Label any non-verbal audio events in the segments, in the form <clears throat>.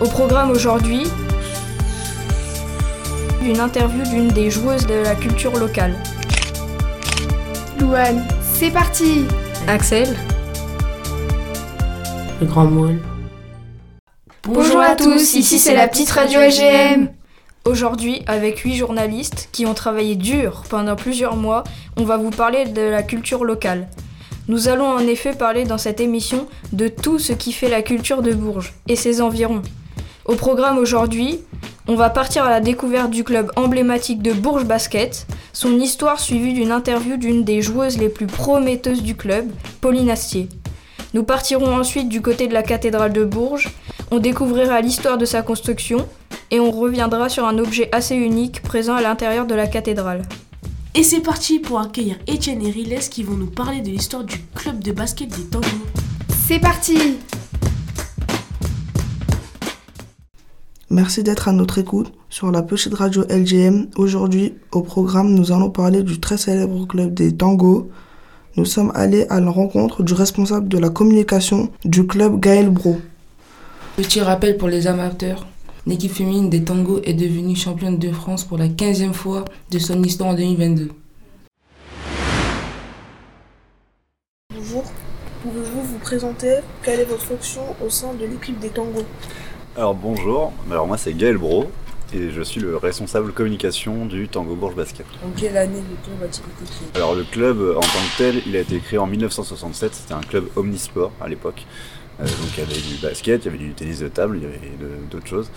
Au programme aujourd'hui, une interview d'une des joueuses de la culture locale. Louane, c'est parti Axel, Le grand moule. Bonjour à tous, ici c'est la petite radio LGM. Aujourd'hui, avec huit journalistes qui ont travaillé dur pendant plusieurs mois, on va vous parler de la culture locale. Nous allons en effet parler dans cette émission de tout ce qui fait la culture de Bourges et ses environs. Au programme aujourd'hui, on va partir à la découverte du club emblématique de Bourges Basket, son histoire suivie d'une interview d'une des joueuses les plus prometteuses du club, Pauline Astier. Nous partirons ensuite du côté de la cathédrale de Bourges, on découvrira l'histoire de sa construction et on reviendra sur un objet assez unique présent à l'intérieur de la cathédrale. Et c'est parti pour accueillir Étienne et Riles qui vont nous parler de l'histoire du club de basket des Tangos. C'est parti Merci d'être à notre écoute sur la petite radio LGM. Aujourd'hui, au programme, nous allons parler du très célèbre club des Tangos. Nous sommes allés à la rencontre du responsable de la communication du club Gaël Bro. Petit rappel pour les amateurs, l'équipe féminine des tangos est devenue championne de France pour la 15e fois de son histoire en 2022. Bonjour, pouvez-vous vous présenter? Quelle est votre fonction au sein de l'équipe des Tangos Alors bonjour, alors moi c'est Gaël Bro et je suis le responsable communication du Tango Bourges Basket. En quelle année le club a-t-il été créé Alors le club euh, en tant que tel, il a été créé en 1967, c'était un club omnisport à l'époque. Euh, donc il y avait du basket, il y avait du tennis de table, il y avait d'autres choses.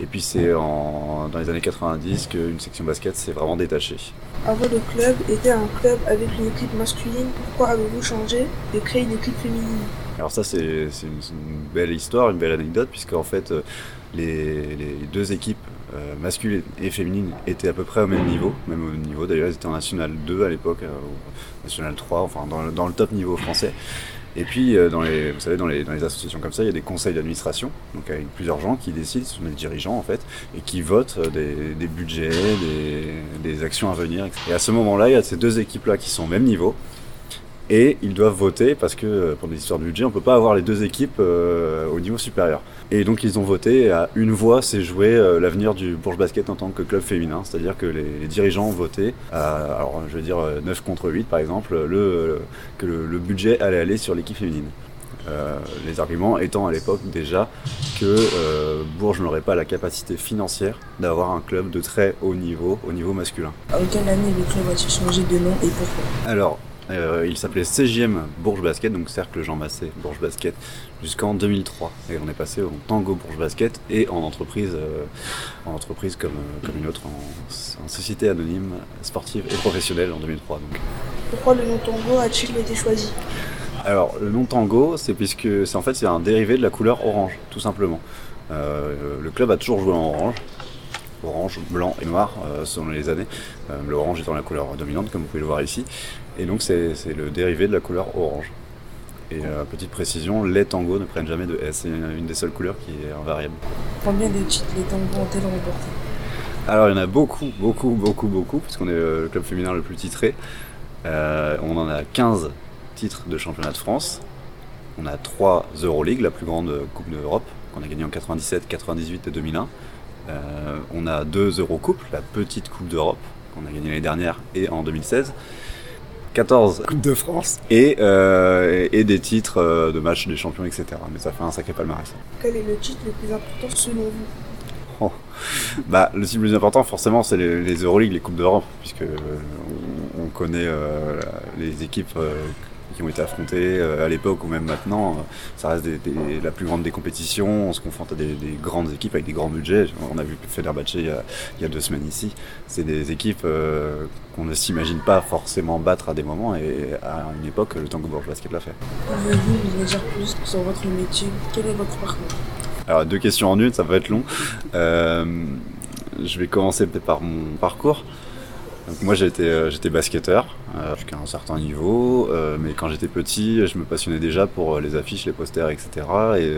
Et puis c'est en- dans les années 90 qu'une section basket s'est vraiment détachée. Avant le club était un club avec une équipe masculine. Pourquoi avez-vous changé et créé une équipe féminine? Alors ça c'est une, belle histoire, une belle anecdote, puisque en fait euh, les, les deux équipes euh, masculines et féminines étaient à peu près au même niveau, même au niveau d'ailleurs, ils étaient en National 2 à l'époque, euh, National 3, enfin dans, le- dans le top niveau français. Et puis, euh, dans les, vous savez, dans les, associations comme ça, il y a des conseils d'administration, donc avec plusieurs gens qui décident, ce sont des dirigeants en fait, et qui votent euh, des, budgets, des, des actions à venir. Et à ce moment-là, il y a ces deux équipes-là qui sont au même niveau, et ils doivent voter parce que euh, pour des histoires de budget, on peut pas avoir les deux équipes euh, au niveau supérieur. Et donc ils ont voté à une voix, c'est joué euh, l'avenir du Bourges Basket en tant que club féminin, c'est-à-dire que les, les dirigeants ont voté, à, alors je veux dire euh, 9 contre 8 par exemple, le, que le, le budget allait aller sur l'équipe féminine. Euh, les arguments étant à l'époque déjà que euh, Bourges n'aurait pas la capacité financière d'avoir un club de très haut niveau, au niveau masculin. En quelle année le club a-t-il changé de nom et pourquoi? Alors, euh, il s'appelait CGM Bourges Basket, donc Cercle Jean Massé Bourges Basket, jusqu'en 2003. Et on est passé au Tango Bourges Basket et en entreprise, euh, en entreprise comme, euh, comme une autre, en, en société anonyme, sportive et professionnelle en 2003. Donc. Pourquoi le nom Tango a-t-il été choisi? Alors, le nom Tango, c'est puisque c'est en fait c'est un dérivé de la couleur orange, tout simplement. Le club a toujours joué en orange. Orange, blanc et noir euh, selon les années. Euh, L'orange étant la couleur dominante, comme vous pouvez le voir ici. Et donc c'est le dérivé de la couleur orange. Et euh, petite précision, les tangos ne prennent jamais de S. C'est une, des seules couleurs qui est invariable. Combien de titres les tangos ont-elles remporté Alors il y en a beaucoup, beaucoup, beaucoup, beaucoup, puisqu'on est euh, le club féminin le plus titré. Euh, on en a 15 titres de championnat de France. On a 3 Euroleague, la plus grande coupe d'Europe, qu'on a gagnée en 97, 98 et 2001. Euh, on a 2 Eurocoupes, la petite coupe d'Europe, qu'on a gagnée l'année dernière et en 2016. 14 Coupes de France et, euh, et des titres euh, de matchs des champions, etc. Mais ça fait un sacré palmarès. Quel est le titre le plus important selon vous? Bah, le cible le plus important, forcément, c'est les, les Euroleague, les Coupes d'Europe, puisque euh, on, on connaît euh, les équipes euh, qui ont été affrontées euh, à l'époque ou même maintenant. euh, ça reste des- des- la plus grande des compétitions. On se confronte à des, des grandes équipes avec des grands budgets. On a vu Fenerbahçe il y a, il y a deux semaines ici. C'est des équipes euh, qu'on ne s'imagine pas forcément battre à des moments. Et à une époque, le Tango Bourges Basket l'a fait. Pouvez-vous nous en dire plus sur votre métier? Quel est votre parcours? Alors, deux questions en une, ça va être long. Euh, je vais commencer peut-être par mon parcours. Donc, moi, j'étais, euh, j'étais basketteur euh, jusqu'à un certain niveau, euh, mais quand j'étais petit, je me passionnais déjà pour les affiches, les posters, etc. Et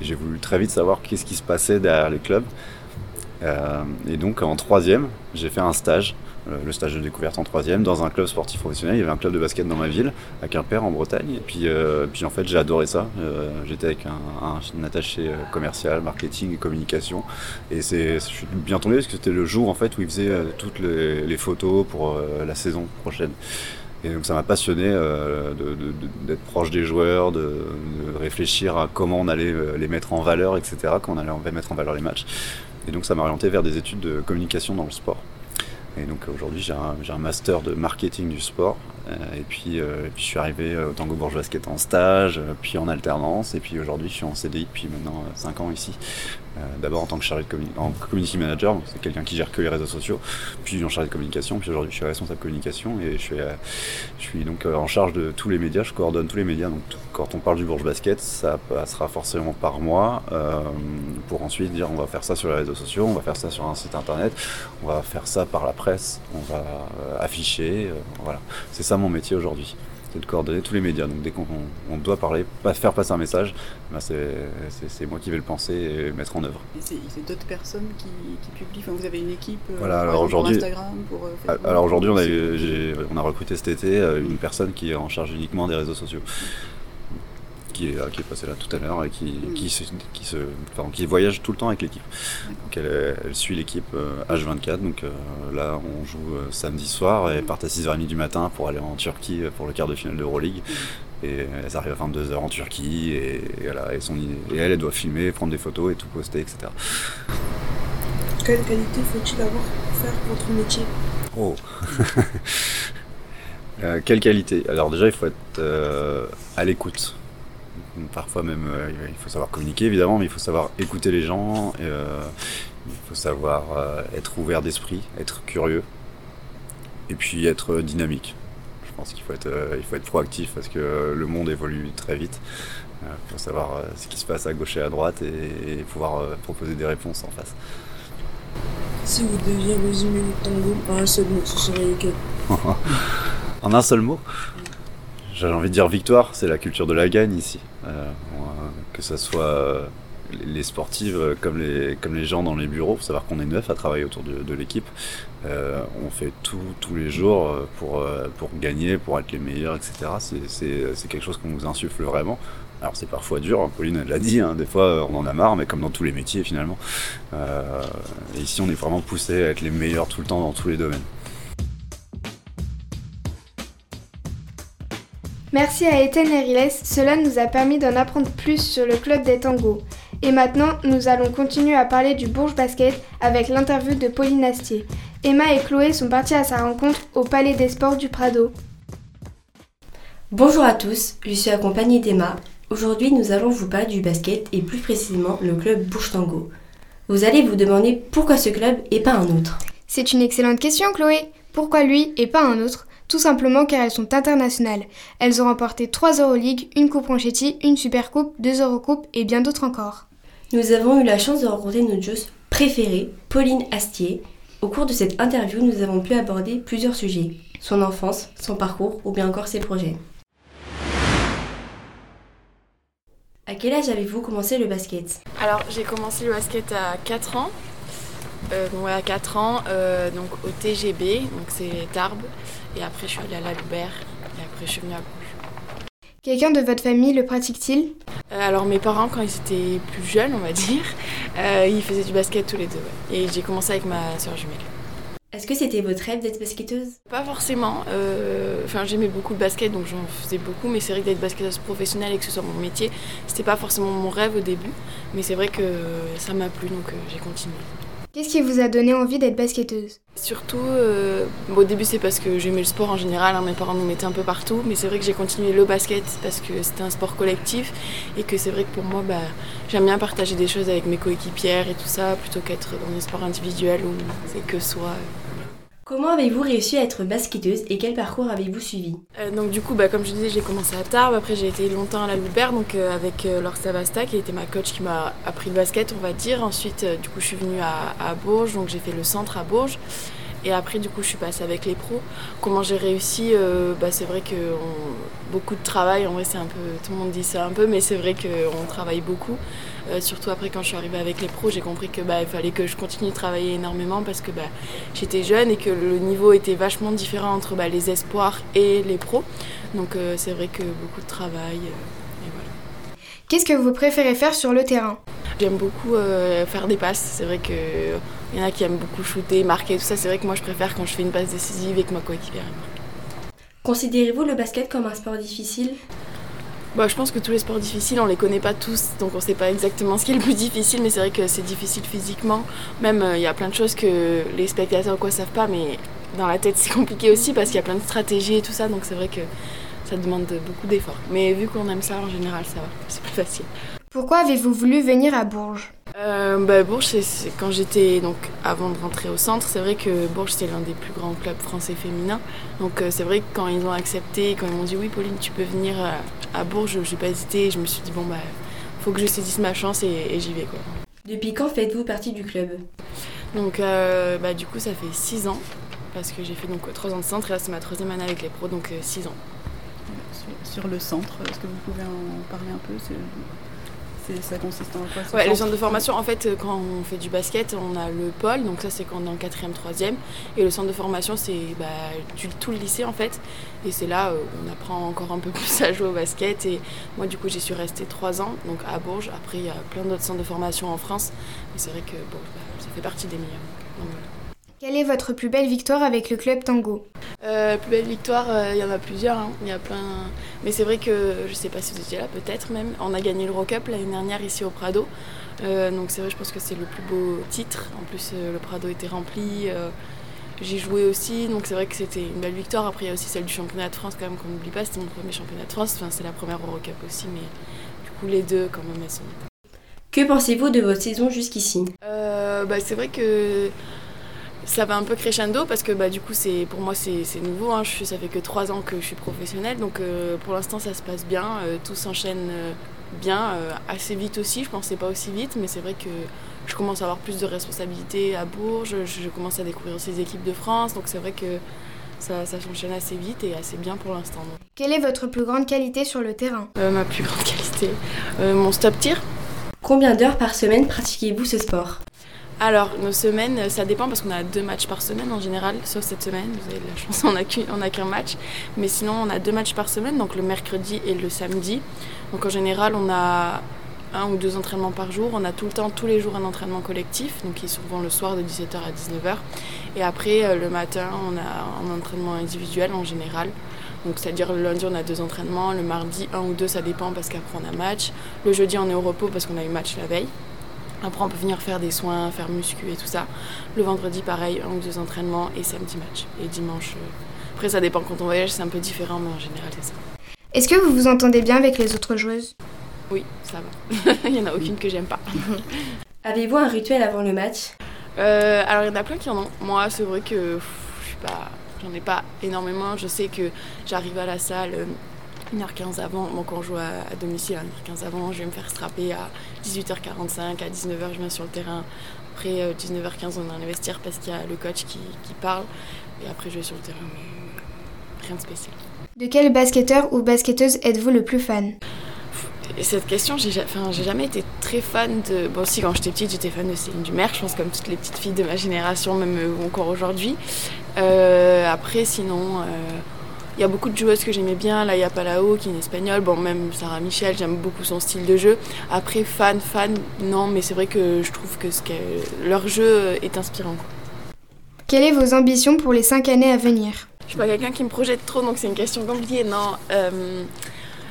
j'ai voulu très vite savoir qu'est-ce qui se passait derrière les clubs. Et donc, en troisième, j'ai fait un stage le stage de découverte en troisième, dans un club sportif professionnel. Il y avait un club de basket dans ma ville, à Quimper, en Bretagne. Et puis, puis en fait, j'ai adoré ça. J'étais avec un, attaché commercial, marketing et communication. Et je suis bien tombé parce que c'était le jour en fait où il faisait toutes les, photos pour la saison prochaine. Et donc ça m'a passionné euh, d'être proche des joueurs, de, réfléchir à comment on allait euh, les mettre en valeur, etc., comment on allait mettre en valeur les matchs. Et donc ça m'a orienté vers des études de communication dans le sport. Et donc aujourd'hui j'ai un, master de marketing du sport. Euh, et, puis, je suis arrivé au Tango Bourges Basket en stage, puis en alternance. Et puis aujourd'hui je suis en CDI depuis maintenant 5 ans ici. Euh, d'abord en tant que chargé de en community manager, c'est quelqu'un qui gère que les réseaux sociaux, puis en chargé de communication, puis aujourd'hui je suis responsable communication et je suis, euh, je suis donc euh, en charge de tous les médias, je coordonne tous les médias. Donc quand on parle du Bourges Basket, ça passera forcément par moi pour ensuite dire on va faire ça sur les réseaux sociaux, on va faire ça sur un site internet, on va faire ça par la presse, on va afficher, voilà. C'est ça mon métier aujourd'hui de coordonner tous les médias. Donc dès qu'on doit parler, pas faire passer un message, ben c'est moi qui vais le penser et mettre en œuvre. C'est d'autres personnes qui, publient? vous avez une équipe. Euh, voilà. alors aujourd'hui, euh, alors aujourd'hui, on a, on a recruté cet été euh, une personne qui est en charge uniquement des réseaux sociaux qui est, qui est passé là tout à l'heure et qui, mm. qui, se, qui, se, qui voyage tout le temps avec l'équipe. Donc elle, elle suit l'équipe H24. Euh, donc euh, là, on joue euh, samedi soir et part à 6h30 du matin pour aller en Turquie pour le quart de finale d'Euroleague. Mm. Et elles arrivent à 22h en Turquie et, voilà, et, son, et elle, elle doit filmer, prendre des photos et tout poster, etc. Quelle qualité faut-il avoir pour faire votre métier? Oh <laughs> Quelle qualité? Alors déjà, il faut être à l'écoute Parfois même, euh, il faut savoir communiquer évidemment, mais il faut savoir écouter les gens, euh, il faut savoir euh, être ouvert d'esprit, être curieux, et puis être dynamique. Je pense qu'il faut être, il faut être proactif parce que le monde évolue très vite. Il faut savoir ce qui se passe à gauche et à droite et, pouvoir proposer des réponses en face. Si vous deviez résumer le tango en un seul mot, ce serait lequel? <laughs> En un seul mot? J'ai envie de dire victoire, c'est la culture de la gagne ici. Euh, que ce soit euh, les sportives euh, comme les, comme les gens dans les bureaux, faut savoir qu'on est neuf à travailler autour de, l'équipe. on fait tout tous les jours pour, pour gagner, pour être les meilleurs, etc. C'est quelque chose qu'on nous insuffle vraiment. Alors c'est parfois dur, hein, Pauline l'a dit, hein, des fois on en a marre, mais comme dans tous les métiers finalement. et ici on est vraiment poussé à être les meilleurs tout le temps dans tous les domaines. Merci à Étienne Riles, cela nous a permis d'en apprendre plus sur le club des tangos. Et maintenant, nous allons continuer à parler du Bourges Basket avec l'interview de Pauline Astier. Emma et Chloé sont parties à sa rencontre au Palais des Sports du Prado. Bonjour à tous, je suis accompagnée d'Emma. Aujourd'hui, nous allons vous parler du basket et plus précisément le club Bourges Tango. Vous allez vous demander pourquoi ce club et pas un autre. C'est une excellente question, Chloé. Pourquoi lui et pas un autre? Tout simplement car elles sont internationales. Elles ont remporté 3 Euroleague, une Coupe Ronchetti, une Super Coupe, 2 Eurocoupes et bien d'autres encore. Nous avons eu la chance de rencontrer notre joueuse préférée, Pauline Astier. Au cours de cette interview, nous avons pu aborder plusieurs sujets. Son enfance, son parcours ou bien encore ses projets. À quel âge avez-vous commencé le basket? Alors j'ai commencé le basket à 4 ans. Euh, à 4 ans, euh, donc au TGB, donc c'est Tarbes. Et après, je suis allée à la Loubert. Et après, je suis venue à Bruges. Quelqu'un de votre famille le pratique-t-il? Euh, Alors, mes parents, quand ils étaient plus jeunes, on va dire, <laughs> euh, ils faisaient du basket tous les deux. Et j'ai commencé avec ma soeur jumelle. Est-ce que c'était votre rêve d'être basketteuse? Pas forcément. Euh, enfin, j'aimais beaucoup le basket, donc j'en faisais beaucoup. Mais c'est vrai que d'être basketteuse professionnelle et que ce soit mon métier, c'était pas forcément mon rêve au début. Mais c'est vrai que ça m'a plu, donc j'ai continué. Qu'est-ce qui vous a donné envie d'être basketteuse? Surtout, euh, au début c'est parce que j'aimais le sport en général, hein, mes parents nous mettaient un peu partout, mais c'est vrai que j'ai continué le basket parce que c'était un sport collectif et que c'est vrai que pour moi, bah, j'aime bien partager des choses avec mes coéquipières et tout ça, plutôt qu'être dans un sport individuel où c'est que soi. Comment avez-vous réussi à être basketteuse et quel parcours avez-vous suivi euh, Donc du coup, bah, comme je disais, j'ai commencé à Tarbes, après j'ai été longtemps à la Loubert, donc euh, avec euh, Laure Savasta qui était ma coach qui m'a appris le basket, on va dire. Ensuite, du coup, je suis venue à, Bourges, donc j'ai fait le centre à Bourges. Et après, du coup, je suis passée avec les pros. Comment j'ai réussi euh, bah, C'est vrai que beaucoup de travail, en vrai, c'est un peu. Tout le monde dit ça un peu, mais c'est vrai qu'on travaille beaucoup. Euh, surtout après, quand je suis arrivée avec les pros, j'ai compris que bah, fallait que je continue de travailler énormément parce que bah, j'étais jeune et que le niveau était vachement différent entre bah, les espoirs et les pros. Donc, euh, c'est vrai que beaucoup de travail. Qu'est-ce que vous préférez faire sur le terrain? J'aime beaucoup faire des passes. C'est vrai que il y en a qui aiment beaucoup shooter, marquer, tout ça. C'est vrai que moi, je préfère quand je fais une passe décisive et que ma coéquipière marque. Considérez-vous le basket comme un sport difficile? Bah, je pense que tous les sports difficiles, on les connaît pas tous, donc on sait pas exactement ce qui est le plus difficile, mais c'est vrai que c'est difficile physiquement. Même euh, il y a plein de choses que les spectateurs quoi savent pas, mais dans la tête <laughs> c'est compliqué aussi parce qu'il y a plein de stratégies et tout ça, donc c'est vrai que ça demande beaucoup d'efforts. Mais vu qu'on aime ça en général, ça va, c'est plus facile. Pourquoi avez-vous voulu venir à Bourges euh, bah, Bourges, c'est quand j'étais donc avant de rentrer au centre, c'est vrai que Bourges c'est l'un des plus grands clubs français féminins. Donc euh, c'est vrai que quand ils ont accepté, quand ils m'ont dit oui Pauline tu peux venir à, Bourges, j'ai pas hésité. Je me suis dit bon bah faut que je saisisse ma chance et, j'y vais quoi. Depuis quand faites-vous partie du club? Donc euh, bah, du coup ça fait 6 ans parce que j'ai fait donc 3 ans de centre et là c'est ma troisième année avec les pros donc 6 ans. Sur, le centre, est-ce que vous pouvez en parler un peu? Ça consiste en quoi Ouais, le centre de formation, en fait, quand on fait du basket, on a le pôle, donc ça c'est quand on est en quatrième, troisième, et le centre de formation c'est bah, tout le lycée en fait, et c'est là où on apprend encore un peu <laughs> plus à jouer au basket. Et moi, du coup, j'y suis restée trois ans, donc à Bourges. Après, il y a plein d'autres centres de formation en France, mais c'est vrai que bon, bah, ça fait partie des meilleurs. Quelle est votre plus belle victoire avec le club Tango euh, Plus belle victoire, euh, il y en a plusieurs. Hein. Il y a plein. Mais c'est vrai que je sais pas si vous étiez là, peut-être même. On a gagné le Rock Up l'année dernière ici au Prado. Euh, donc c'est vrai, je pense que c'est le plus beau titre. En plus, le Prado était rempli. J'ai joué aussi, donc c'est vrai que c'était une belle victoire. Après, il y a aussi celle du championnat de France, quand même, qu'on n'oublie pas. C'était mon premier championnat de France. Enfin, c'est la première Eurocup aussi, mais du coup, les deux, quand même, elles sont. Que pensez-vous de votre saison jusqu'ici? Bah, C'est vrai que ça va un peu crescendo parce que bah, du coup c'est pour moi c'est nouveau, hein. je, ça fait que trois ans que je suis professionnelle donc euh, pour l'instant ça se passe bien, euh, tout s'enchaîne euh, bien, assez vite aussi, je pensais pas aussi vite mais c'est vrai que je commence à avoir plus de responsabilités à Bourges, je, commence à découvrir aussi les équipes de France donc c'est vrai que ça, ça s'enchaîne assez vite et assez bien pour l'instant. Quelle est votre plus grande qualité sur le terrain? Ma plus grande qualité, mon stop tir. Combien d'heures par semaine pratiquez-vous ce sport? Alors, nos semaines, ça dépend parce qu'on a deux matchs par semaine en général, sauf cette semaine, vous avez la chance, on n'a qu'un match. Mais sinon, on a deux matchs par semaine, donc le mercredi et le samedi. Donc en général, on a un ou deux entraînements par jour. On a tout le temps, tous les jours, un entraînement collectif, donc qui est souvent le soir de 17h à 19h. Et après, euh, le matin, on a un entraînement individuel en général. Donc c'est-à-dire le lundi, on a deux entraînements, le mardi, un ou deux, ça dépend parce qu'après, on a match. Le jeudi, on est au repos parce qu'on a eu match la veille. Après, on peut venir faire des soins, faire muscu et tout ça. Le vendredi, pareil, un ou deux entraînements et samedi match. Et dimanche, euh, après, ça dépend quand on voyage, c'est un peu différent, mais en général, c'est ça. Est-ce que vous vous entendez bien avec les autres joueuses? Oui, ça va. <laughs> il n'y en a aucune que j'aime pas. <laughs> Avez-vous un rituel avant le match? Euh, Alors, il y en a plein qui en ont. Moi, c'est vrai que je suis pas. J'en ai pas énormément. Je sais que j'arrive à la salle euh, 1h15 avant, bon, quand on joue à, domicile, 1h15 avant, je vais me faire strapper à 18h45, à 19h je viens sur le terrain. Après 19h15 euh, on est dans les vestiaires parce qu'il y a le coach qui, parle. Et après je vais sur le terrain, mais rien de spécial. De quel basketteur ou basketteuse êtes-vous le plus fan? Et cette question, j'ai enfin, jamais été très fan de. Bon, si, quand j'étais petite, j'étais fan de Céline Dumer, je pense, comme toutes les petites filles de ma génération, même euh, encore aujourd'hui. Euh, après, sinon, il y a beaucoup de joueuses que j'aimais bien. Là, il y a Palao qui est une espagnole. Bon, même Sarah Michel, j'aime beaucoup son style de jeu. Après, fan, fan, non, mais c'est vrai que je trouve que, ce leur jeu est inspirant. Quelles sont vos ambitions pour les cinq années à venir? Je suis pas quelqu'un qui me projette trop, donc c'est une question compliquée. Non. Euh,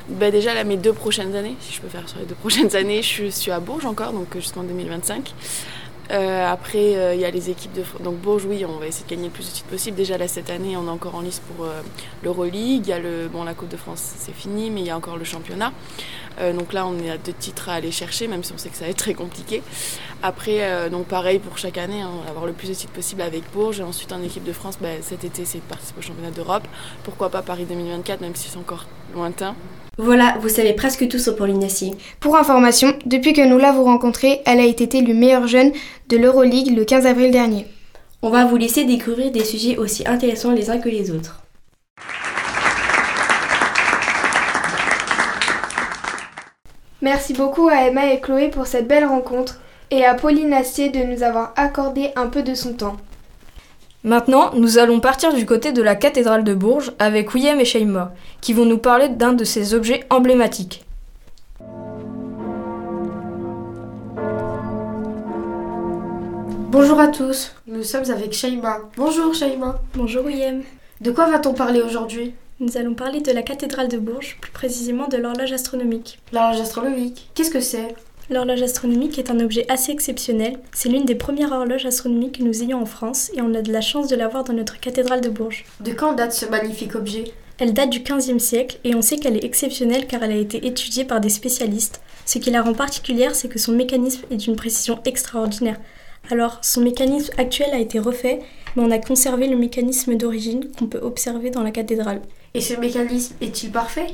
bah déjà, là, mes deux prochaines années, si je peux faire sur les deux prochaines années, je suis à Bourges encore, donc jusqu'en 2025. Euh, après, euh, il y a les équipes de donc Bourges, oui, on va essayer de gagner le plus de titres possible. Déjà là cette année, on est encore en liste pour euh, l'Euroleague. Il y a le bon la Coupe de France, c'est fini, mais il y a encore le championnat. donc là, on est à deux titres à aller chercher, même si on sait que ça va être très compliqué. Après, donc pareil pour chaque année, hein, avoir le plus de titres possible avec Bourges. Et ensuite, en équipe de France, bah, cet été, c'est de participer au championnat d'Europe. Pourquoi pas Paris 2024, même si c'est encore lointain. Voilà, vous savez presque tout sur Pauline Assier. Pour information, depuis que nous l'avons rencontrée, elle a été élue meilleure jeune de l'Euroleague le 15 avril dernier. On va vous laisser découvrir des sujets aussi intéressants les uns que les autres. Merci beaucoup à Emma et Chloé pour cette belle rencontre et à Pauline Astier de nous avoir accordé un peu de son temps. Maintenant, nous allons partir du côté de la cathédrale de Bourges avec William et Shaima, qui vont nous parler d'un de ces objets emblématiques. Bonjour à tous, nous sommes avec Shaima. Bonjour Shaima. Bonjour William. De quoi va-t-on parler aujourd'hui? Nous allons parler de la cathédrale de Bourges, plus précisément de l'horloge astronomique. L'horloge astronomique, qu'est-ce que c'est? L'horloge astronomique est un objet assez exceptionnel. C'est l'une des premières horloges astronomiques que nous ayons en France et on a de la chance de l'avoir dans notre cathédrale de Bourges. De quand date ce magnifique objet? Elle date du XVe siècle et on sait qu'elle est exceptionnelle car elle a été étudiée par des spécialistes. Ce qui la rend particulière, c'est que son mécanisme est d'une précision extraordinaire. Alors, son mécanisme actuel a été refait, mais on a conservé le mécanisme d'origine qu'on peut observer dans la cathédrale. Et ce mécanisme est-il parfait?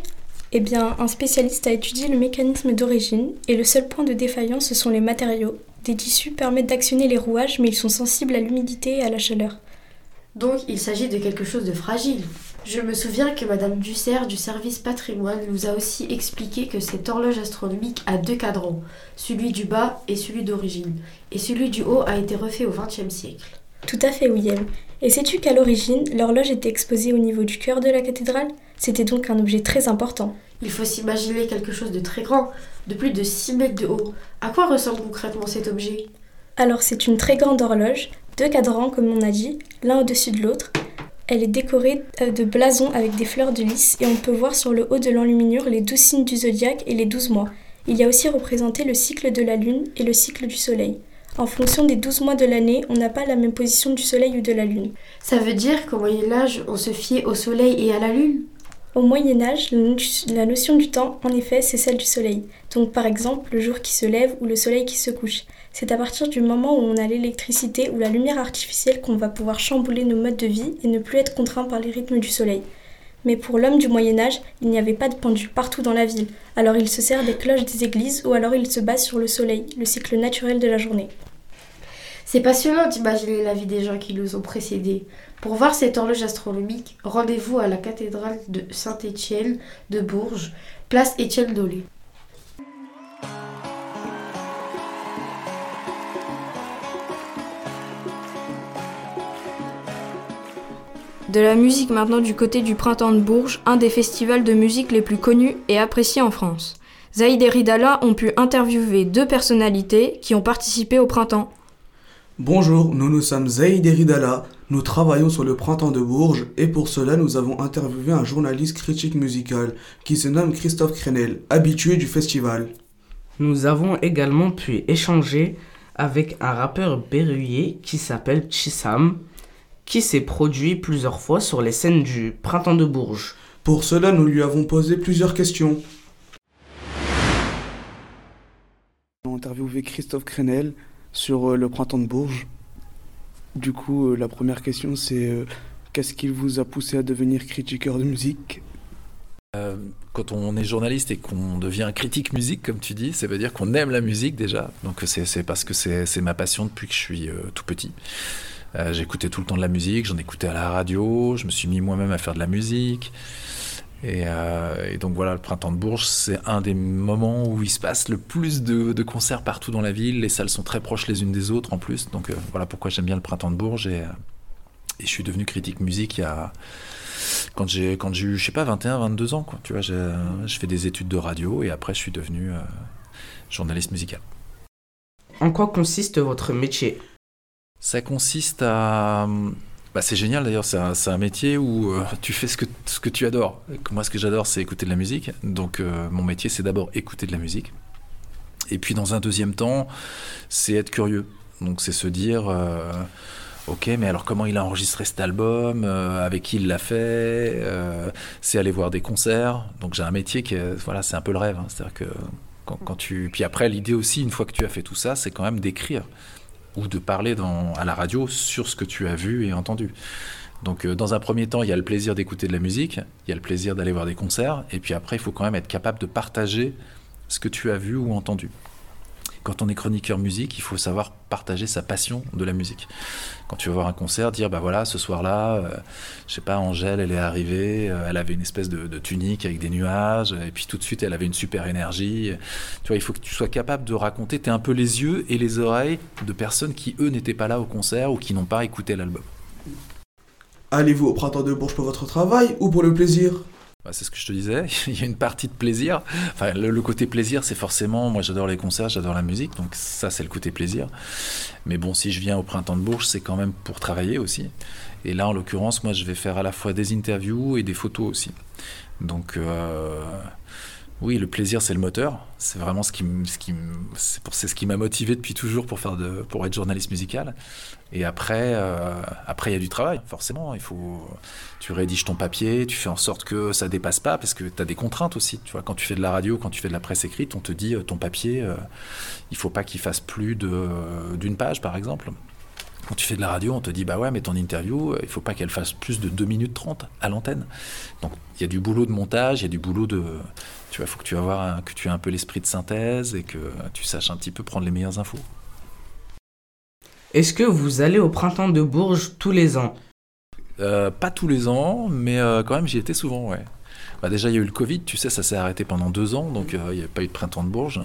Eh bien, un spécialiste a étudié le mécanisme d'origine, et le seul point de défaillance, ce sont les matériaux. Des tissus permettent d'actionner les rouages, mais ils sont sensibles à l'humidité et à la chaleur. Donc, il s'agit de quelque chose de fragile. Je me souviens que Madame Dussert du service patrimoine nous a aussi expliqué que cette horloge astronomique a deux cadrans, celui du bas et celui d'origine, et celui du haut a été refait au XXe siècle. Tout à fait, William. Et sais-tu qu'à l'origine, l'horloge était exposée au niveau du cœur de la cathédrale? C'était donc un objet très important. Il faut s'imaginer quelque chose de très grand, de plus de 6 mètres de haut. À quoi ressemble concrètement cet objet? Alors, c'est une très grande horloge, deux cadrans comme on a dit, l'un au-dessus de l'autre, elle est décorée euh, de blasons avec des fleurs de lys et on peut voir sur le haut de l'enluminure les douze signes du zodiaque et les douze mois. Il y a aussi représenté le cycle de la lune et le cycle du soleil. En fonction des douze mois de l'année, on n'a pas la même position du soleil ou de la lune. Ça veut dire qu'au Moyen Âge, on se fiait au soleil et à la lune? Au Moyen Âge, la notion du temps, en effet, c'est celle du soleil. Donc par exemple, le jour qui se lève ou le soleil qui se couche. C'est à partir du moment où on a l'électricité ou la lumière artificielle qu'on va pouvoir chambouler nos modes de vie et ne plus être contraint par les rythmes du soleil. Mais pour l'homme du Moyen Âge, il n'y avait pas de pendule partout dans la ville, alors il se sert des cloches des églises ou alors il se base sur le soleil, le cycle naturel de la journée. C'est passionnant d'imaginer la vie des gens qui nous ont précédés. Pour voir cette horloge astronomique, rendez-vous à la cathédrale de Saint-Étienne de Bourges, place Étienne Dolé. De la musique maintenant du côté du Printemps de Bourges, un des festivals de musique les plus connus et appréciés en France. Zaïd et Ridala ont pu interviewer deux personnalités qui ont participé au Printemps. Bonjour, nous nous sommes Zaïd et Ridala, nous travaillons sur le Printemps de Bourges et pour cela nous avons interviewé un journaliste critique musical qui se nomme Christophe Crenel, habitué du festival. Nous avons également pu échanger avec un rappeur berruyer qui s'appelle Chissam, qui s'est produit plusieurs fois sur les scènes du Printemps de Bourges. Pour cela, nous lui avons posé plusieurs questions. On a interviewé Christophe Crenel sur euh, le Printemps de Bourges. Du coup, euh, la première question, c'est euh, qu'est-ce qui vous a poussé à devenir critiqueur de musique? Quand on est journaliste et qu'on devient critique musique, comme tu dis, ça veut dire qu'on aime la musique déjà. Donc c'est parce que c'est ma passion depuis que je suis tout petit. J'écoutais tout le temps de la musique, j'en écoutais à la radio, je me suis mis moi-même à faire de la musique. Et, euh, et, donc voilà, le printemps de Bourges, c'est un des moments où il se passe le plus de, de, concerts partout dans la ville. Les salles sont très proches les unes des autres en plus. Donc euh, voilà pourquoi j'aime bien le printemps de Bourges. Et, et, je suis devenu critique musique il y a, quand j'ai quand j'ai eu, je sais pas, 21, 22 ans. Quoi. Tu vois, je fais des études de radio et après je suis devenu euh, journaliste musical. En quoi consiste votre métier? Ça consiste à bah, c'est génial d'ailleurs, c'est un, métier où euh, tu fais ce que, tu adores. Moi, ce que j'adore, c'est écouter de la musique. Donc, euh, mon métier, c'est d'abord écouter de la musique. Et puis, dans un deuxième temps, c'est être curieux. Donc, c'est se dire, euh, ok, mais alors comment il a enregistré cet album Avec qui il l'a fait C'est aller voir des concerts. Donc, j'ai un métier qui est, voilà, c'est un peu le rêve. Hein. C'est-à-dire que quand tu. Puis après, l'idée aussi, une fois que tu as fait tout ça, c'est quand même d'écrire ou de parler à la radio sur ce que tu as vu et entendu. Donc euh, dans un premier temps, il y a le plaisir d'écouter de la musique, il y a le plaisir d'aller voir des concerts, et puis après, il faut quand même être capable de partager ce que tu as vu ou entendu. Quand on est chroniqueur musique, il faut savoir partager sa passion de la musique. Quand tu vas voir un concert, dire bah voilà, ce soir-là, euh, je sais pas, Angèle, elle est arrivée, euh, elle avait une espèce de, de, tunique avec des nuages, et puis tout de suite, elle avait une super énergie. Tu vois, il faut que tu sois capable de raconter, tu es un peu les yeux et les oreilles de personnes qui, eux, n'étaient pas là au concert ou qui n'ont pas écouté l'album. Allez-vous au printemps de Bourges pour votre travail ou pour le plaisir? Bah, c'est ce que je te disais, <laughs> il y a une partie de plaisir. Enfin, le, côté plaisir, c'est forcément, moi j'adore les concerts, j'adore la musique, donc ça c'est le côté plaisir. Mais bon, si je viens au printemps de Bourges, c'est quand même pour travailler aussi. Et là, en l'occurrence, moi je vais faire à la fois des interviews et des photos aussi. Donc, euh, oui, le plaisir, c'est le moteur. C'est vraiment ce qui, m'a motivé depuis toujours pour faire de, pour être journaliste musical. Et après, euh, après il y a du travail. Forcément, il faut, tu rédiges ton papier, tu fais en sorte que ça dépasse pas, parce que tu as des contraintes aussi. Tu vois, quand tu fais de la radio, quand tu fais de la presse écrite, on te dit euh, ton papier, euh, il faut pas qu'il fasse plus de d'une page, par exemple. Quand tu fais de la radio, on te dit bah ouais, mais ton interview, il faut pas qu'elle fasse plus de 2 minutes 30 à l'antenne. Donc il y a du boulot de montage, il y a du boulot de tu vois, faut que tu avoir que tu aies un peu l'esprit de synthèse et que tu saches un petit peu prendre les meilleures infos. Est-ce que vous allez au printemps de Bourges tous les ans? Euh, Pas tous les ans, mais euh, quand même j'y étais souvent, ouais. Bah déjà il y a eu le Covid, tu sais, ça s'est arrêté pendant deux ans, donc euh, il n'y a pas eu de printemps de Bourges.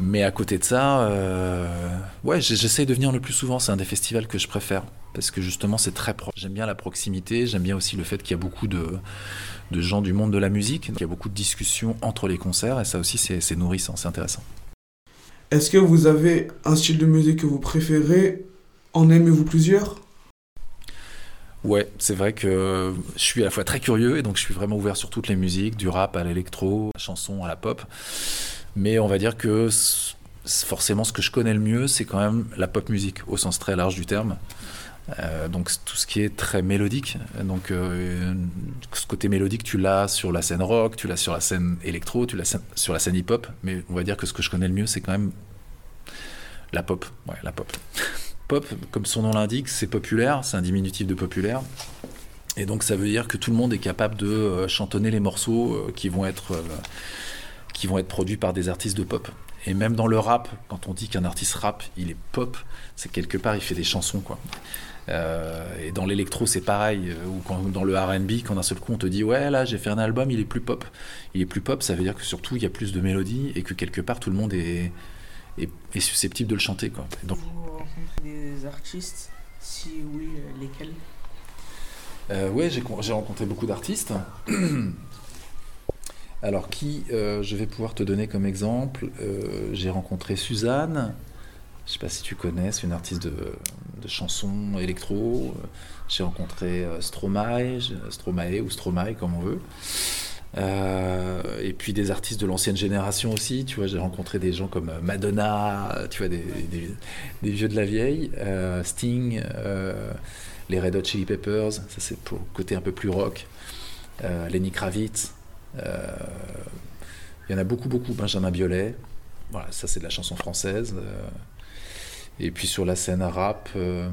Mais à côté de ça, euh, ouais, j'essaye de venir le plus souvent. C'est un des festivals que je préfère parce que justement c'est très proche. J'aime bien la proximité, j'aime bien aussi le fait qu'il y a beaucoup de, de gens du monde de la musique, qu'il y a beaucoup de discussions entre les concerts et ça aussi c'est nourrissant, c'est intéressant. Est-ce que vous avez un style de musique que vous préférez? En aimez-vous plusieurs? Ouais, c'est vrai que je suis à la fois très curieux et donc je suis vraiment ouvert sur toutes les musiques, du rap à l'électro, la chanson à la pop. Mais on va dire que forcément ce que je connais le mieux, c'est quand même la pop musique au sens très large du terme. Euh, donc tout ce qui est très mélodique. Donc euh, ce côté mélodique, tu l'as sur la scène rock, tu l'as sur la scène électro, tu l'as sur la scène hip-hop. Mais on va dire que ce que je connais le mieux, c'est quand même la pop. Ouais, la pop. <laughs> pop, comme son nom l'indique, c'est populaire, c'est un diminutif de populaire. Et donc ça veut dire que tout le monde est capable de euh, chantonner les morceaux qui vont être qui vont être produits par des artistes de pop. Et même dans le rap, quand on dit qu'un artiste rap, il est pop, c'est quelque part il fait des chansons quoi. Euh, et dans l'électro, c'est pareil. euh, Ou quand, dans le RB, quand d'un seul coup on te dit Ouais, là j'ai fait un album, il est plus pop. Il est plus pop, ça veut dire que surtout il y a plus de mélodies et que quelque part tout le monde est, est, est susceptible de le chanter. Quoi. Donc, Vous rencontrez des artistes Si oui, euh, lesquels? Euh, con- j'ai rencontré beaucoup d'artistes. <clears throat> Alors, qui euh, je vais pouvoir te donner comme exemple Euh, J'ai rencontré Suzanne. Je sais pas si tu connais, c'est une artiste de, chansons électro. J'ai rencontré euh, Stromae, Stromae ou Stromae, comme on veut. Et puis des artistes de l'ancienne génération aussi, tu vois, j'ai rencontré des gens comme Madonna, tu vois, des, vieux de la vieille, Sting, les Red Hot Chili Peppers, ça c'est pour le côté un peu plus rock, Lenny Kravitz, il y en a beaucoup, beaucoup, Benjamin Biolay, voilà, ça c'est de la chanson française. euh, et puis sur la scène rap, euh,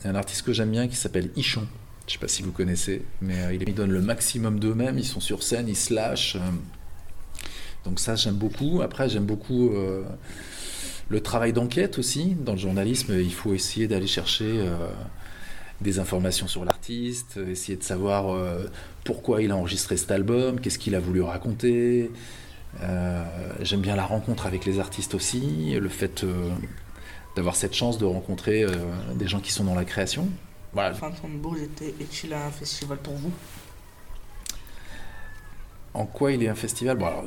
il y a un artiste que j'aime bien qui s'appelle Ichon. Je sais pas si vous connaissez, mais euh, il- ils donnent le maximum d'eux-mêmes, ils sont sur scène, ils se lâchent. euh. donc ça j'aime beaucoup. Après j'aime beaucoup euh, le travail d'enquête aussi. Dans le journalisme, il faut essayer d'aller chercher euh, des informations sur l'artiste, euh, essayer de savoir euh, pourquoi il a enregistré cet album, qu'est-ce qu'il a voulu raconter. Euh, j'aime bien la rencontre avec les artistes aussi, le fait euh, d'avoir cette chance de rencontrer des gens qui sont dans la création. Voilà. Était- est-il un festival pour vous? En quoi il est un festival? Bon, alors,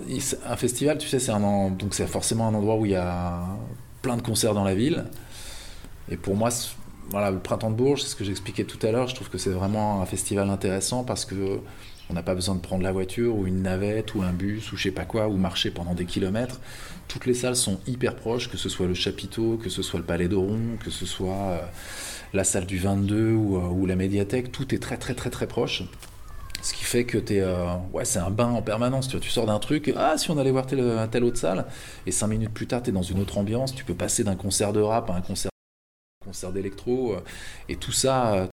Un festival, tu sais, c'est un en- donc c'est forcément un endroit où il y a plein de concerts dans la ville. Et pour moi, voilà, le printemps de Bourges, c'est ce que j'expliquais tout à l'heure. Je trouve que c'est vraiment un festival intéressant parce que on n'a pas besoin de prendre la voiture ou une navette ou un bus ou je sais pas quoi ou marcher pendant des kilomètres. Toutes les salles sont hyper proches, que ce soit le chapiteau, que ce soit le Palais d'Oron, que ce soit euh, la salle du 22 ou, euh, ou la médiathèque. Tout est très très très très proche. Ce qui fait que t'es, euh, ouais, c'est un bain en permanence. Tu, vois, tu sors d'un truc, ah, si on allait voir telle, telle autre salle, et cinq minutes plus tard, tu es dans une autre ambiance. Tu peux passer d'un concert de rap à un concert, un concert d'électro, euh, et tout ça euh,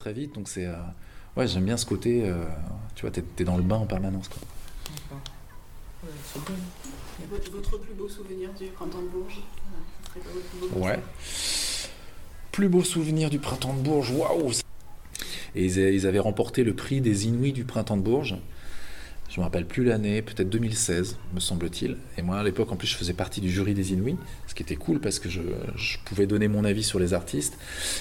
très vite. Donc c'est, euh, ouais, j'aime bien ce côté. euh, tu vois, t'es, es dans le bain en permanence. Quoi. Ouais, c'est bon. Votre, votre plus beau souvenir du printemps de Bourges Ouais. Plus beau souvenir du printemps de Bourges, waouh Et ils, a- ils avaient remporté le prix des Inouïs du printemps de Bourges. Je me rappelle plus l'année, peut-être 2016, me semble-t-il. Et moi, à l'époque, en plus, je faisais partie du jury des Inouïs, ce qui était cool parce que je, pouvais donner mon avis sur les artistes.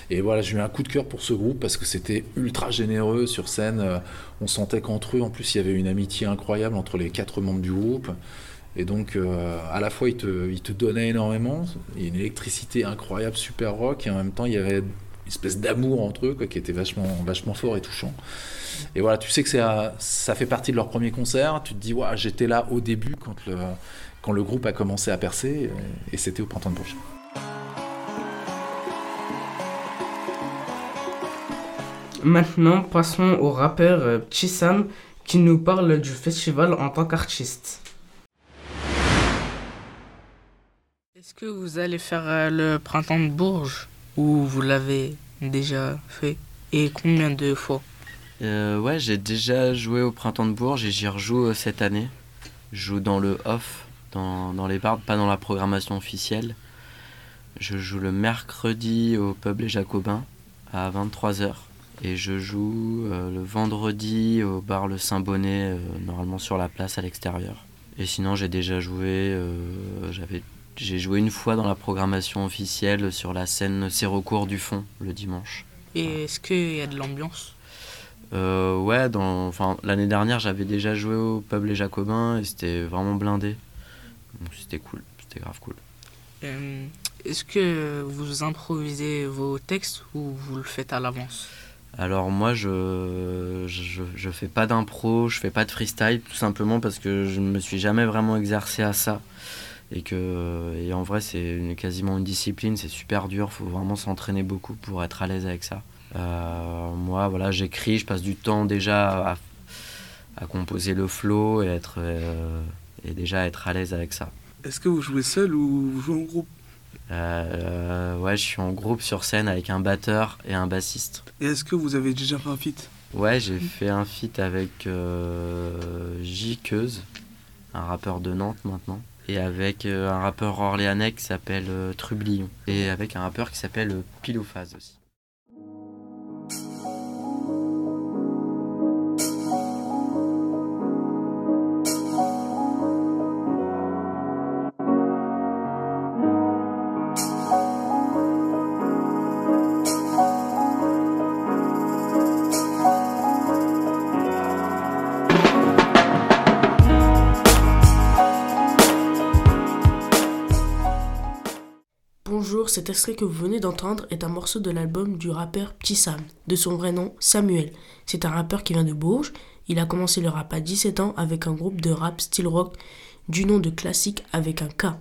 Et voilà, j'ai eu un coup de cœur pour ce groupe parce que c'était ultra généreux sur scène. Euh, On sentait qu'entre eux, en plus, il y avait une amitié incroyable entre les quatre membres du groupe. Et donc, euh, à la fois, ils te, ils te donnaient énormément, il y a une électricité incroyable, super rock, et en même temps, il y avait espèce d'amour entre eux, quoi, qui était vachement, vachement fort et touchant. Et voilà, tu sais que c'est à- ça fait partie de leur premier concert, tu te dis, ouais, j'étais là au début quand le, quand le groupe a commencé à percer, et, et c'était au Printemps de Bourges. Maintenant, passons au rappeur euh, Petit Sam qui nous parle du festival en tant qu'artiste. Est-ce que vous allez faire euh, le printemps de Bourges? Ou vous l'avez déjà fait et combien de fois Euh, ouais, j'ai déjà joué au Printemps de Bourges et j'y rejoue euh, cette année. Je joue dans le off, dans, dans les bars, pas dans la programmation officielle. Je joue le mercredi au pub Les Jacobins à 23h. Et je joue euh, le vendredi au bar Le Saint-Bonnet, normalement sur la place à l'extérieur. Et sinon, j'ai déjà joué, j'avais, j'ai joué une fois dans la programmation officielle sur la scène Sérocourt du Fond le dimanche. Et est-ce qu'il y a de l'ambiance? Euh, ouais, dans, enfin, l'année dernière, j'avais déjà joué au pub Les Jacobins et c'était vraiment blindé. Donc c'était cool, c'était grave cool. Euh, Est-ce que vous improvisez vos textes ou vous le faites à l'avance? Alors moi, je, je, je fais pas d'impro, je fais pas de freestyle, tout simplement parce que je ne me suis jamais vraiment exercé à ça. Et que et en vrai, c'est une- quasiment une discipline, c'est super dur, faut vraiment s'entraîner beaucoup pour être à l'aise avec ça. Euh, moi, voilà, j'écris, je passe du temps déjà à, à composer le flow et, être, euh, et déjà être à l'aise avec ça. Est-ce que vous jouez seul ou vous jouez en groupe? Euh, ouais, je suis en groupe sur scène avec un batteur et un bassiste. Et est-ce que vous avez déjà fait un feat? Ouais, j'ai fait un feat avec euh, J. Keuse, un rappeur de Nantes maintenant, et avec euh, un rappeur orléanais qui s'appelle euh, Trublion, et avec un rappeur qui s'appelle euh, Pilophase aussi. Que vous venez d'entendre est un morceau de l'album du rappeur Petit Sam, de son vrai nom Samuel. C'est un rappeur qui vient de Bourges. Il a commencé le rap à 17 ans avec un groupe de rap style rock du nom de Classique avec un K.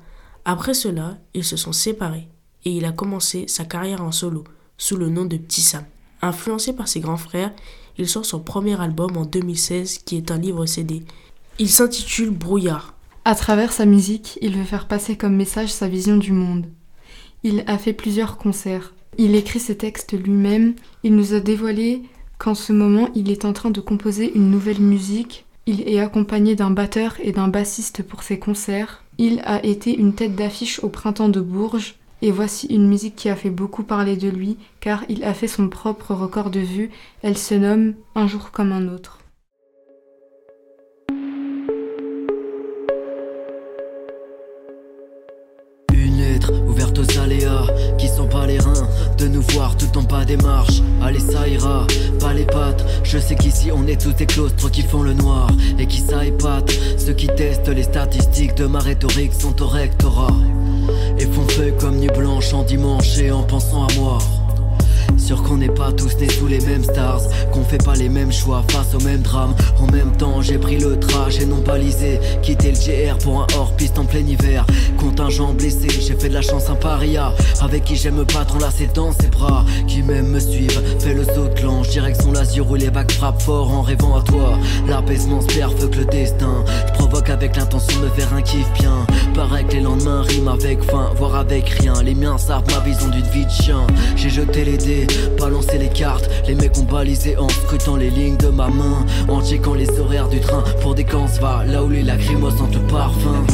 Après cela, ils se sont séparés et il a commencé sa carrière en solo sous le nom de Petit Sam. Influencé par ses grands frères, il sort son premier album en 2016 qui est un livre CD. Il s'intitule Brouillard. À travers sa musique, il veut faire passer comme message sa vision du monde. Il a fait plusieurs concerts. Il écrit ses textes lui-même. Il nous a dévoilé qu'en ce moment, il est en train de composer une nouvelle musique. Il est accompagné d'un batteur et d'un bassiste pour ses concerts. Il a été une tête d'affiche au printemps de Bourges. Et voici une musique qui a fait beaucoup parler de lui, car il a fait son propre record de vue. Elle se nomme Un jour comme un autre. Je sais qu'ici on est tous des claustres qui font le noir et qui ça épate. Ceux qui testent les statistiques de ma rhétorique sont au rectorat et font feu comme nuit blanche en dimanche et en pensant à moi. Sûr qu'on n'est pas tous nés sous les mêmes stars, qu'on fait pas les mêmes choix face au même drame. En même temps, j'ai pris le trajet non balisé, quitté le GR pour un hors-piste en plein hiver. Contingent blessé, j'ai fait de la chance un paria. Avec qui j'aime me battre enlacé dans ses bras. Qui même me suivent, fait le saut de l'ange, direction l'azur où les bacs frappent fort en rêvant à toi. L'apaisement se perd, que le destin. Je provoque avec l'intention de faire un kiff bien. Paraît que les lendemains riment avec faim, voire avec rien. Les miens savent ma vision d'une vie de chien. J'ai jeté les dés brisé. Balancer les cartes, les mecs ont balisé en scrutant les lignes de ma main. En checkant les horaires du train pour des camps va là où les lacrymos sentent le parfum.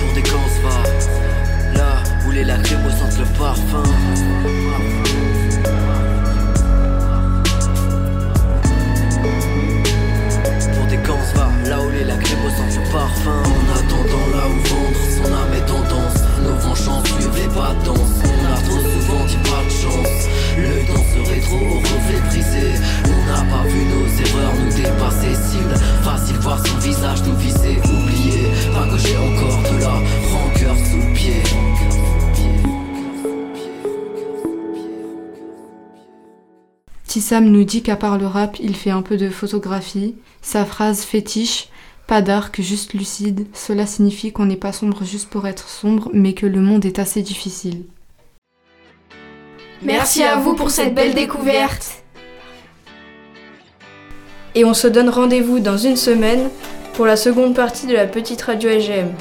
Pour des camps va là où les lacrymos sentent le parfum. Tissam nous dit qu'à part le rap, il fait un peu de photographie. Sa phrase fétiche, pas d'arc, juste lucide, cela signifie qu'on n'est pas sombre juste pour être sombre, mais que le monde est assez difficile. Merci à vous pour cette belle découverte. Et on se donne rendez-vous dans une semaine pour la seconde partie de la petite radio LGM.